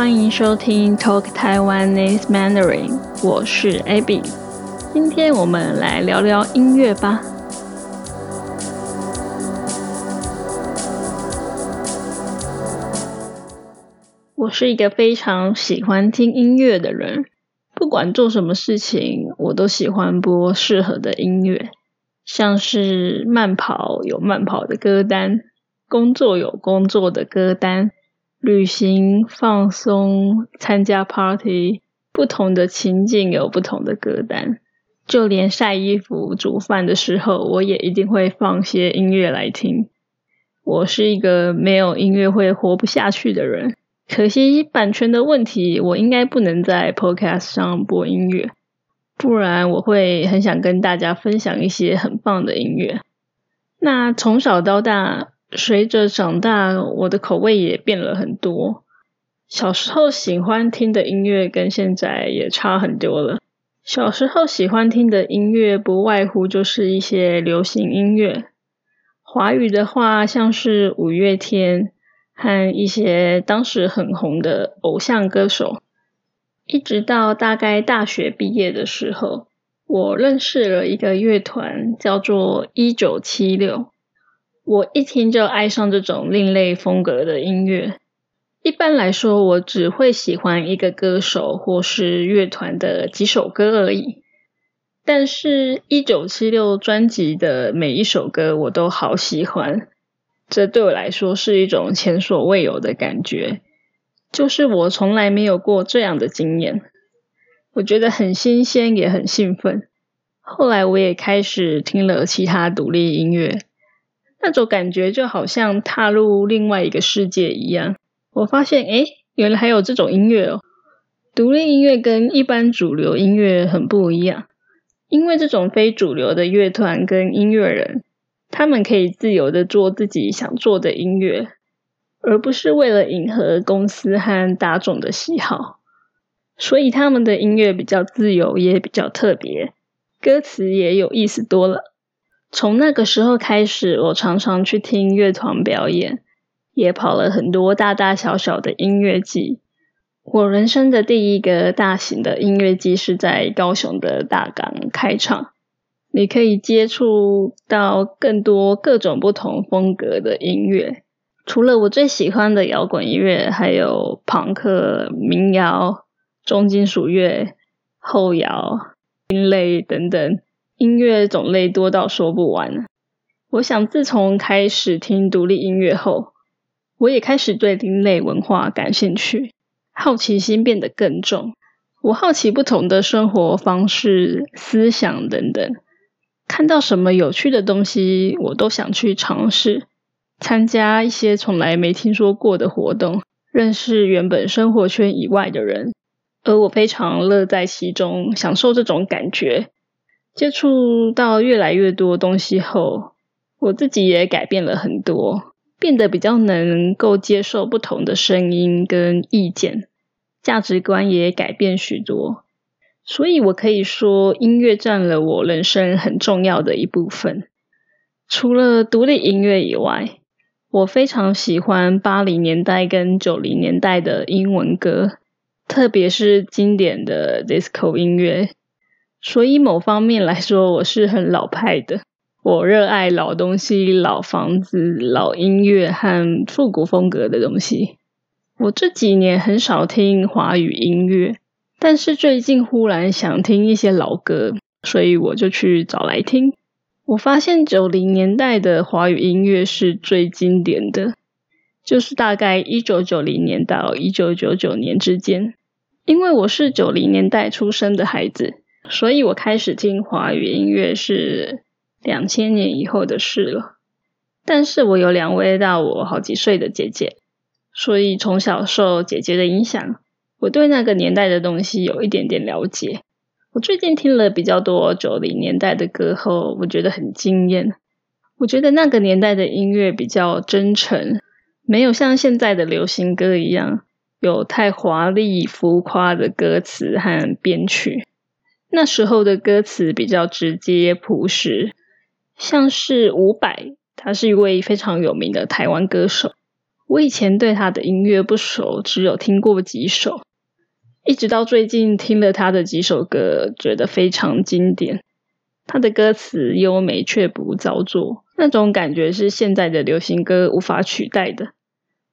欢迎收听 Talk Taiwanese Mandarin，我是 Abby。今天我们来聊聊音乐吧。我是一个非常喜欢听音乐的人，不管做什么事情，我都喜欢播适合的音乐，像是慢跑有慢跑的歌单，工作有工作的歌单。旅行、放松、参加 party，不同的情境有不同的歌单。就连晒衣服、煮饭的时候，我也一定会放些音乐来听。我是一个没有音乐会活不下去的人。可惜版权的问题，我应该不能在 podcast 上播音乐，不然我会很想跟大家分享一些很棒的音乐。那从小到大。随着长大，我的口味也变了很多。小时候喜欢听的音乐跟现在也差很多了。小时候喜欢听的音乐不外乎就是一些流行音乐，华语的话像是五月天和一些当时很红的偶像歌手。一直到大概大学毕业的时候，我认识了一个乐团，叫做一九七六。我一听就爱上这种另类风格的音乐。一般来说，我只会喜欢一个歌手或是乐团的几首歌而已。但是，一九七六专辑的每一首歌我都好喜欢，这对我来说是一种前所未有的感觉，就是我从来没有过这样的经验。我觉得很新鲜，也很兴奋。后来，我也开始听了其他独立音乐。那种感觉就好像踏入另外一个世界一样。我发现，哎，原来还有这种音乐哦！独立音乐跟一般主流音乐很不一样，因为这种非主流的乐团跟音乐人，他们可以自由的做自己想做的音乐，而不是为了迎合公司和大众的喜好。所以他们的音乐比较自由，也比较特别，歌词也有意思多了。从那个时候开始，我常常去听乐团表演，也跑了很多大大小小的音乐季。我人生的第一个大型的音乐季是在高雄的大港开场，你可以接触到更多各种不同风格的音乐。除了我最喜欢的摇滚音乐，还有朋克、民谣、重金属乐、后摇、音类等等。音乐种类多到说不完。我想，自从开始听独立音乐后，我也开始对另类文化感兴趣，好奇心变得更重。我好奇不同的生活方式、思想等等，看到什么有趣的东西，我都想去尝试，参加一些从来没听说过的活动，认识原本生活圈以外的人，而我非常乐在其中，享受这种感觉。接触到越来越多东西后，我自己也改变了很多，变得比较能够接受不同的声音跟意见，价值观也改变许多。所以我可以说，音乐占了我人生很重要的一部分。除了独立音乐以外，我非常喜欢八零年代跟九零年代的英文歌，特别是经典的 disco 音乐。所以某方面来说，我是很老派的。我热爱老东西、老房子、老音乐和复古风格的东西。我这几年很少听华语音乐，但是最近忽然想听一些老歌，所以我就去找来听。我发现九零年代的华语音乐是最经典的，就是大概一九九零年到一九九九年之间。因为我是九零年代出生的孩子。所以我开始听华语音乐是两千年以后的事了。但是我有两位大我好几岁的姐姐，所以从小受姐姐的影响，我对那个年代的东西有一点点了解。我最近听了比较多九零年代的歌后，我觉得很惊艳。我觉得那个年代的音乐比较真诚，没有像现在的流行歌一样有太华丽浮夸的歌词和编曲。那时候的歌词比较直接朴实，像是伍佰，他是一位非常有名的台湾歌手。我以前对他的音乐不熟，只有听过几首，一直到最近听了他的几首歌，觉得非常经典。他的歌词优美却不造作，那种感觉是现在的流行歌无法取代的。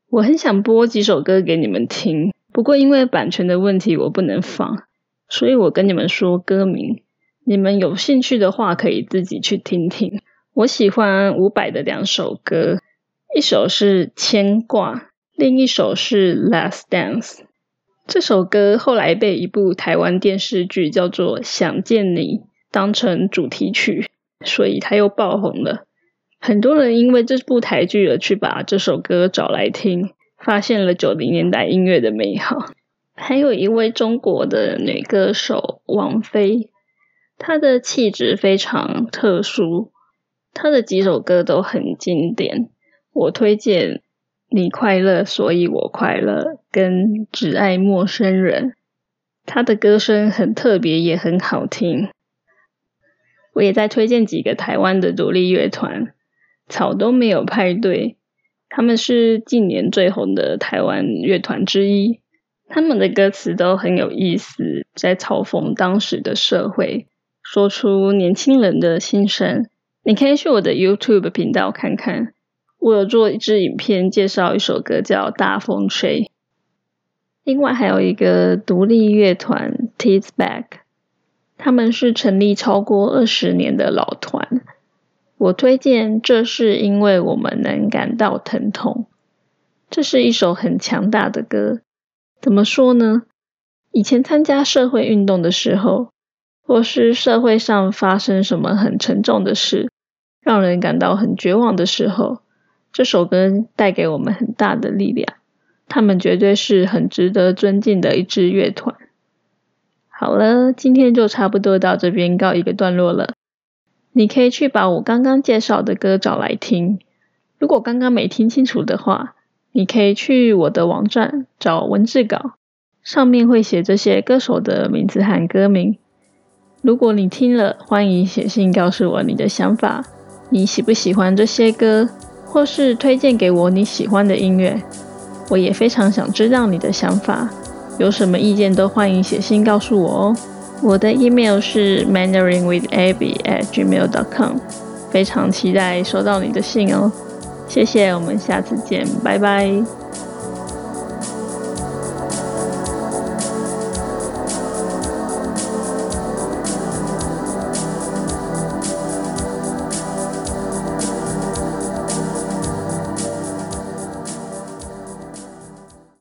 我很想播几首歌给你们听，不过因为版权的问题，我不能放，所以我跟你们说歌名，你们有兴趣的话可以自己去听听。我喜欢伍佰的两首歌。一首是牵挂，另一首是 Last Dance。这首歌后来被一部台湾电视剧叫做《想见你》当成主题曲，所以它又爆红了。很多人因为这部台剧而去把这首歌找来听，发现了九零年代音乐的美好。还有一位中国的女歌手王菲，她的气质非常特殊，她的几首歌都很经典。我推荐你快乐，所以我快乐。跟只爱陌生人，她的歌声很特别，也很好听。我也在推荐几个台湾的独立乐团，草都没有派对，他们是近年最红的台湾乐团之一。他们的歌词都很有意思，在嘲讽当时的社会，说出年轻人的心声。你可以去我的 YouTube 频道看看。我有做一支影片介绍一首歌叫《大风吹》，另外还有一个独立乐团 Teeth Back，他们是成立超过二十年的老团。我推荐，这是因为我们能感到疼痛。这是一首很强大的歌。怎么说呢？以前参加社会运动的时候，或是社会上发生什么很沉重的事，让人感到很绝望的时候。这首歌带给我们很大的力量，他们绝对是很值得尊敬的一支乐团。好了，今天就差不多到这边告一个段落了。你可以去把我刚刚介绍的歌找来听。如果刚刚没听清楚的话，你可以去我的网站找文字稿，上面会写这些歌手的名字和歌名。如果你听了，欢迎写信告诉我你的想法，你喜不喜欢这些歌？或是推荐给我你喜欢的音乐，我也非常想知道你的想法，有什么意见都欢迎写信告诉我哦。我的 email 是 mandarinwithabby@gmail.com，非常期待收到你的信哦。谢谢，我们下次见，拜拜。